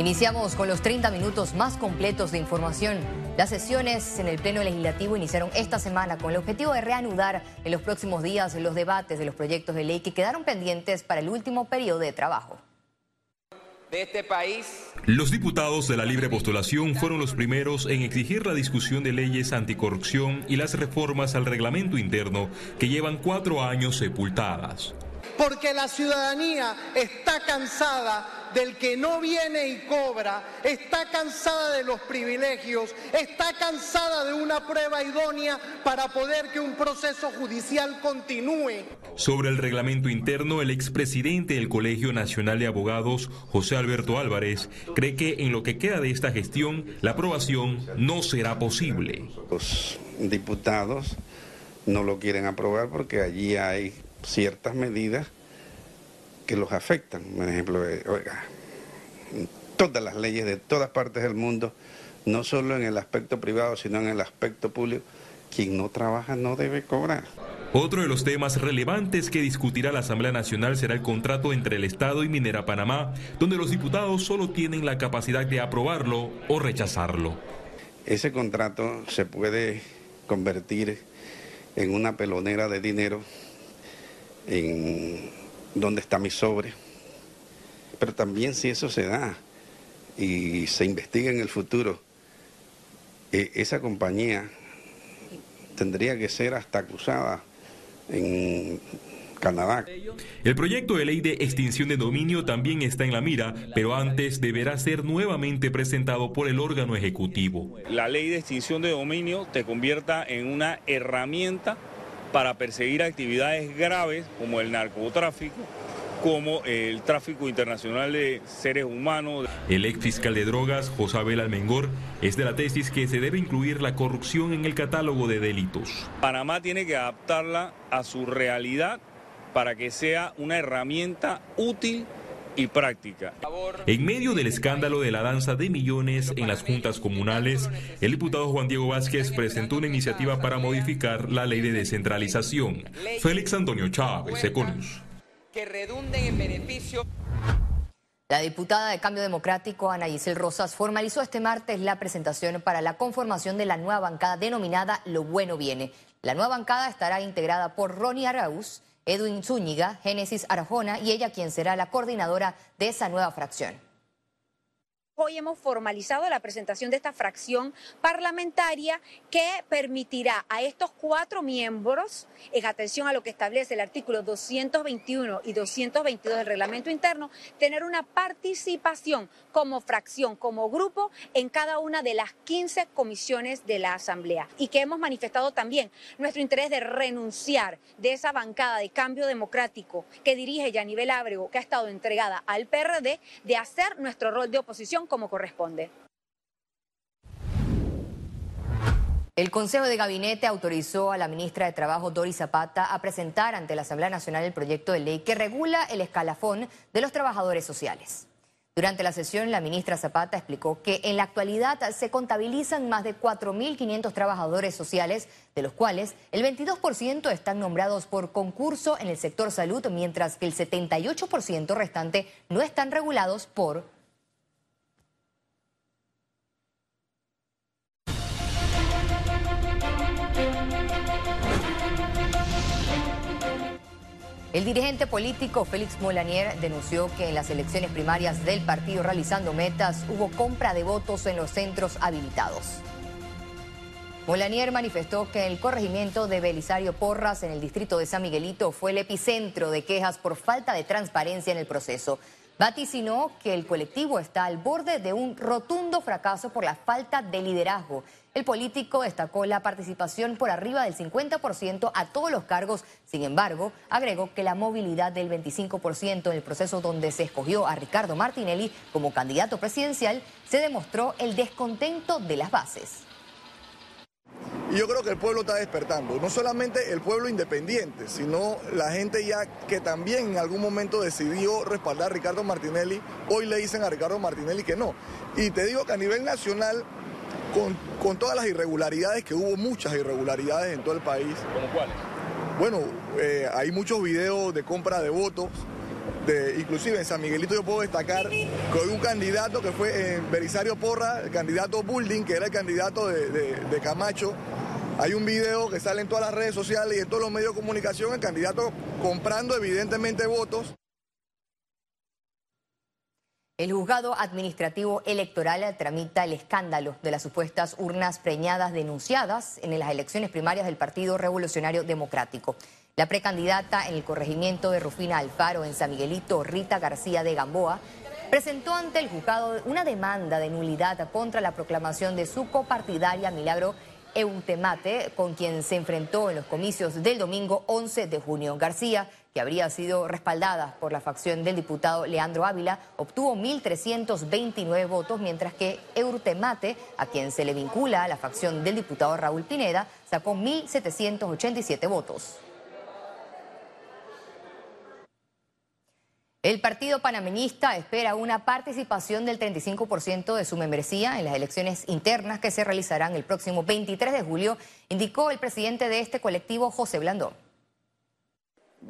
Iniciamos con los 30 minutos más completos de información. Las sesiones en el Pleno Legislativo iniciaron esta semana con el objetivo de reanudar en los próximos días los debates de los proyectos de ley que quedaron pendientes para el último periodo de trabajo de este país. Los diputados de la libre postulación fueron los primeros en exigir la discusión de leyes anticorrupción y las reformas al reglamento interno que llevan cuatro años sepultadas. Porque la ciudadanía está cansada del que no viene y cobra, está cansada de los privilegios, está cansada de una prueba idónea para poder que un proceso judicial continúe. Sobre el reglamento interno, el expresidente del Colegio Nacional de Abogados, José Alberto Álvarez, cree que en lo que queda de esta gestión, la aprobación no será posible. Los diputados no lo quieren aprobar porque allí hay ciertas medidas que los afectan. Por ejemplo, eh, oiga, todas las leyes de todas partes del mundo, no solo en el aspecto privado, sino en el aspecto público, quien no trabaja no debe cobrar. Otro de los temas relevantes que discutirá la Asamblea Nacional será el contrato entre el Estado y Minera Panamá, donde los diputados solo tienen la capacidad de aprobarlo o rechazarlo. Ese contrato se puede convertir en una pelonera de dinero en dónde está mi sobre. Pero también si eso se da y se investiga en el futuro, eh, esa compañía tendría que ser hasta acusada en Canadá. El proyecto de ley de extinción de dominio también está en la mira, pero antes deberá ser nuevamente presentado por el órgano ejecutivo. La ley de extinción de dominio te convierta en una herramienta para perseguir actividades graves como el narcotráfico, como el tráfico internacional de seres humanos. El ex fiscal de drogas, José Abel Almengor, es de la tesis que se debe incluir la corrupción en el catálogo de delitos. Panamá tiene que adaptarla a su realidad para que sea una herramienta útil y práctica. En medio del escándalo de la danza de millones en las juntas comunales, el diputado Juan Diego Vázquez presentó una iniciativa para modificar la ley de descentralización. Félix Antonio Chávez, Econus. Que redunden en beneficio. La diputada de Cambio Democrático, Ana Giselle Rosas, formalizó este martes la presentación para la conformación de la nueva bancada denominada Lo Bueno Viene. La nueva bancada estará integrada por Ronnie Arauz, Edwin Zúñiga, Génesis Arjona y ella quien será la coordinadora de esa nueva fracción. Hoy hemos formalizado la presentación de esta fracción parlamentaria que permitirá a estos cuatro miembros, en atención a lo que establece el artículo 221 y 222 del reglamento interno, tener una participación como fracción, como grupo, en cada una de las 15 comisiones de la Asamblea. Y que hemos manifestado también nuestro interés de renunciar de esa bancada de cambio democrático que dirige Yanivel Ábrego, que ha estado entregada al PRD, de hacer nuestro rol de oposición como corresponde. El Consejo de Gabinete autorizó a la ministra de Trabajo, Doris Zapata, a presentar ante la Asamblea Nacional el proyecto de ley que regula el escalafón de los trabajadores sociales. Durante la sesión, la ministra Zapata explicó que en la actualidad se contabilizan más de 4.500 trabajadores sociales, de los cuales el 22% están nombrados por concurso en el sector salud, mientras que el 78% restante no están regulados por El dirigente político Félix Molanier denunció que en las elecciones primarias del partido realizando metas hubo compra de votos en los centros habilitados. Molanier manifestó que el corregimiento de Belisario Porras en el distrito de San Miguelito fue el epicentro de quejas por falta de transparencia en el proceso. Vaticinó que el colectivo está al borde de un rotundo fracaso por la falta de liderazgo el político destacó la participación por arriba del 50% a todos los cargos. Sin embargo, agregó que la movilidad del 25% en el proceso donde se escogió a Ricardo Martinelli como candidato presidencial se demostró el descontento de las bases. Y yo creo que el pueblo está despertando, no solamente el pueblo independiente, sino la gente ya que también en algún momento decidió respaldar a Ricardo Martinelli, hoy le dicen a Ricardo Martinelli que no. Y te digo que a nivel nacional con, todas las irregularidades, que hubo muchas irregularidades en todo el país. ¿Cómo cuáles? Bueno, eh, hay muchos videos de compra de votos de, inclusive en San Miguelito yo puedo destacar que hay un candidato que fue en eh, Belisario Porra, el candidato Building, que era el candidato de, Camacho. Hay un video que sale en todas las redes sociales y en todos los medios de comunicación, el candidato comprando evidentemente votos. El juzgado administrativo electoral tramita el escándalo de las supuestas urnas preñadas denunciadas en las elecciones primarias del Partido Revolucionario Democrático. La precandidata en el corregimiento de Rufina Alfaro en San Miguelito, Rita García de Gamboa, presentó ante el juzgado una demanda de nulidad contra la proclamación de su copartidaria Milagro Eutemate, con quien se enfrentó en los comicios del domingo 11 de junio. García, que habría sido respaldada por la facción del diputado Leandro Ávila, obtuvo 1.329 votos, mientras que Eutemate, a quien se le vincula a la facción del diputado Raúl Pineda, sacó 1.787 votos. El partido panameñista espera una participación del 35% de su membresía en las elecciones internas que se realizarán el próximo 23 de julio, indicó el presidente de este colectivo, José Blandón.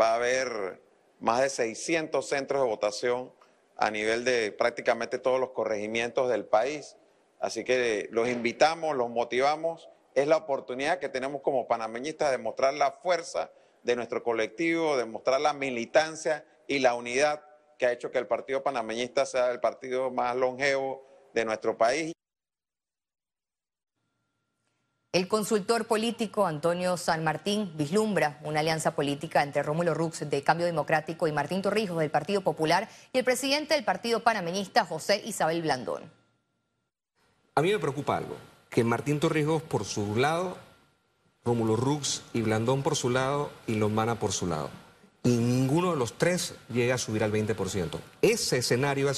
Va a haber más de 600 centros de votación a nivel de prácticamente todos los corregimientos del país. Así que los invitamos, los motivamos. Es la oportunidad que tenemos como panameñistas de mostrar la fuerza de nuestro colectivo, de mostrar la militancia y la unidad que ha hecho que el partido panameñista sea el partido más longevo de nuestro país. El consultor político Antonio San Martín vislumbra una alianza política entre Rómulo Rux de Cambio Democrático y Martín Torrijos del Partido Popular y el presidente del Partido Panameñista José Isabel Blandón. A mí me preocupa algo, que Martín Torrijos por su lado, Rómulo Rux y Blandón por su lado y Lombana por su lado y ninguno de los tres llega a subir al 20%. Ese escenario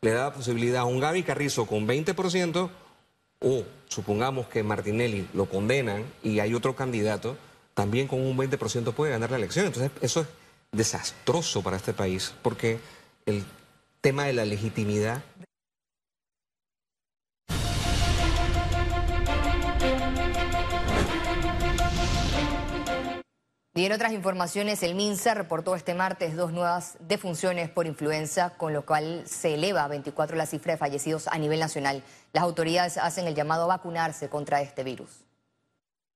le da posibilidad a un Gaby Carrizo con 20% o supongamos que Martinelli lo condenan y hay otro candidato, también con un 20% puede ganar la elección. Entonces eso es desastroso para este país porque el tema de la legitimidad Y en otras informaciones, el MINSA reportó este martes dos nuevas defunciones por influenza, con lo cual se eleva a 24 la cifra de fallecidos a nivel nacional. Las autoridades hacen el llamado a vacunarse contra este virus.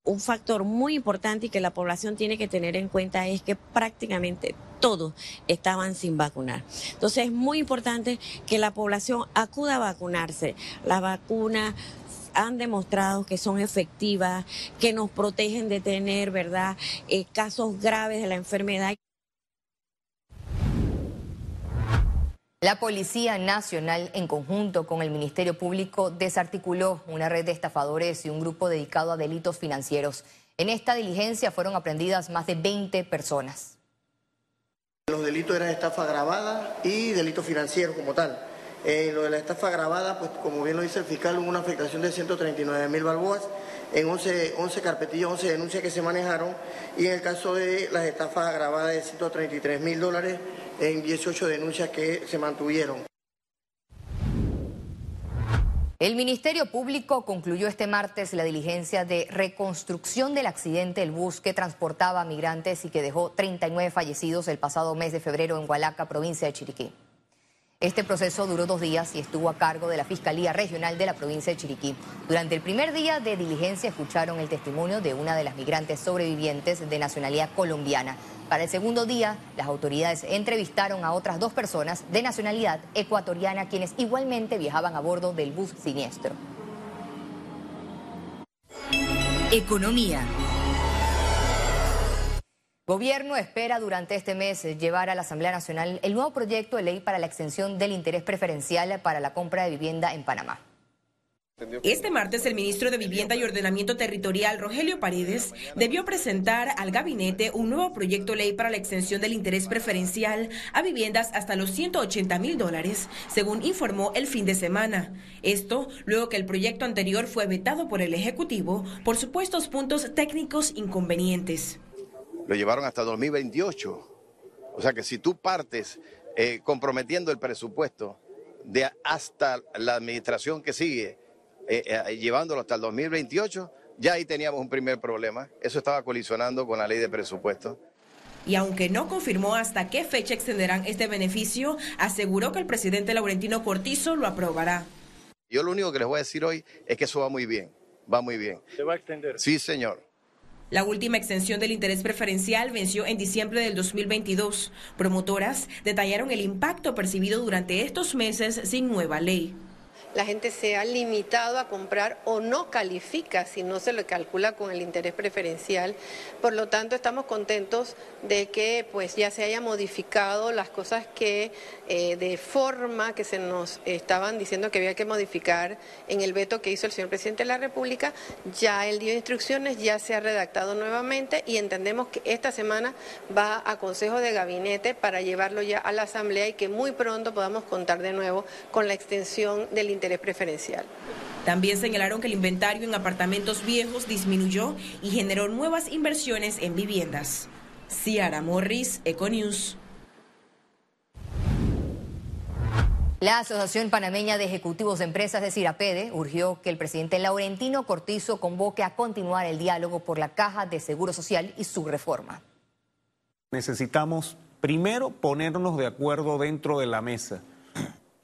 Un factor muy importante y que la población tiene que tener en cuenta es que prácticamente todos estaban sin vacunar. Entonces es muy importante que la población acuda a vacunarse. La vacuna han demostrado que son efectivas, que nos protegen de tener, ¿verdad?, eh, casos graves de la enfermedad. La Policía Nacional, en conjunto con el Ministerio Público, desarticuló una red de estafadores y un grupo dedicado a delitos financieros. En esta diligencia fueron aprendidas más de 20 personas. Los delitos eran estafa agravada y delitos financieros como tal. En lo de la estafa grabada, pues como bien lo dice el fiscal, hubo una afectación de 139 mil balboas en 11, 11 carpetillas, 11 denuncias que se manejaron y en el caso de las estafas agravadas de 133 mil dólares en 18 denuncias que se mantuvieron. El Ministerio Público concluyó este martes la diligencia de reconstrucción del accidente del bus que transportaba migrantes y que dejó 39 fallecidos el pasado mes de febrero en Hualaca, provincia de Chiriquí. Este proceso duró dos días y estuvo a cargo de la Fiscalía Regional de la provincia de Chiriquí. Durante el primer día de diligencia escucharon el testimonio de una de las migrantes sobrevivientes de nacionalidad colombiana. Para el segundo día, las autoridades entrevistaron a otras dos personas de nacionalidad ecuatoriana quienes igualmente viajaban a bordo del bus siniestro. Economía. Gobierno espera durante este mes llevar a la Asamblea Nacional el nuevo proyecto de ley para la extensión del interés preferencial para la compra de vivienda en Panamá. Este martes el ministro de Vivienda y Ordenamiento Territorial, Rogelio Paredes, debió presentar al gabinete un nuevo proyecto ley para la extensión del interés preferencial a viviendas hasta los 180 mil dólares, según informó el fin de semana. Esto luego que el proyecto anterior fue vetado por el Ejecutivo por supuestos puntos técnicos inconvenientes lo llevaron hasta 2028. O sea que si tú partes eh, comprometiendo el presupuesto de hasta la administración que sigue, eh, eh, llevándolo hasta el 2028, ya ahí teníamos un primer problema. Eso estaba colisionando con la ley de presupuesto. Y aunque no confirmó hasta qué fecha extenderán este beneficio, aseguró que el presidente Laurentino Cortizo lo aprobará. Yo lo único que les voy a decir hoy es que eso va muy bien, va muy bien. ¿Se va a extender? Sí, señor. La última extensión del interés preferencial venció en diciembre del 2022. Promotoras detallaron el impacto percibido durante estos meses sin nueva ley la gente se ha limitado a comprar o no califica si no se le calcula con el interés preferencial. Por lo tanto, estamos contentos de que pues ya se haya modificado las cosas que eh, de forma que se nos estaban diciendo que había que modificar en el veto que hizo el señor presidente de la República. Ya él dio instrucciones, ya se ha redactado nuevamente y entendemos que esta semana va a Consejo de Gabinete para llevarlo ya a la Asamblea y que muy pronto podamos contar de nuevo con la extensión del interés interés preferencial. También señalaron que el inventario en apartamentos viejos disminuyó y generó nuevas inversiones en viviendas. Ciara Morris, Econews. La Asociación Panameña de Ejecutivos de Empresas de Cirapede urgió que el presidente Laurentino Cortizo convoque a continuar el diálogo por la Caja de Seguro Social y su reforma. Necesitamos primero ponernos de acuerdo dentro de la mesa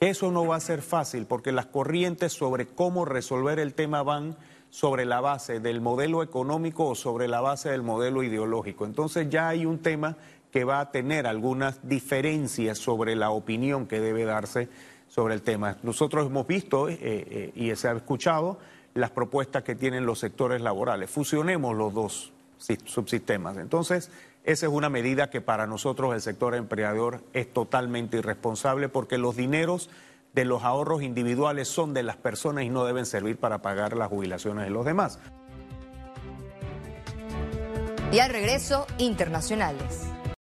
eso no va a ser fácil porque las corrientes sobre cómo resolver el tema van sobre la base del modelo económico o sobre la base del modelo ideológico. Entonces ya hay un tema que va a tener algunas diferencias sobre la opinión que debe darse sobre el tema. Nosotros hemos visto eh, eh, y se ha escuchado las propuestas que tienen los sectores laborales. Fusionemos los dos subsistemas. Entonces, esa es una medida que para nosotros el sector empleador es totalmente irresponsable porque los dineros de los ahorros individuales son de las personas y no deben servir para pagar las jubilaciones de los demás. Y al regreso, internacionales.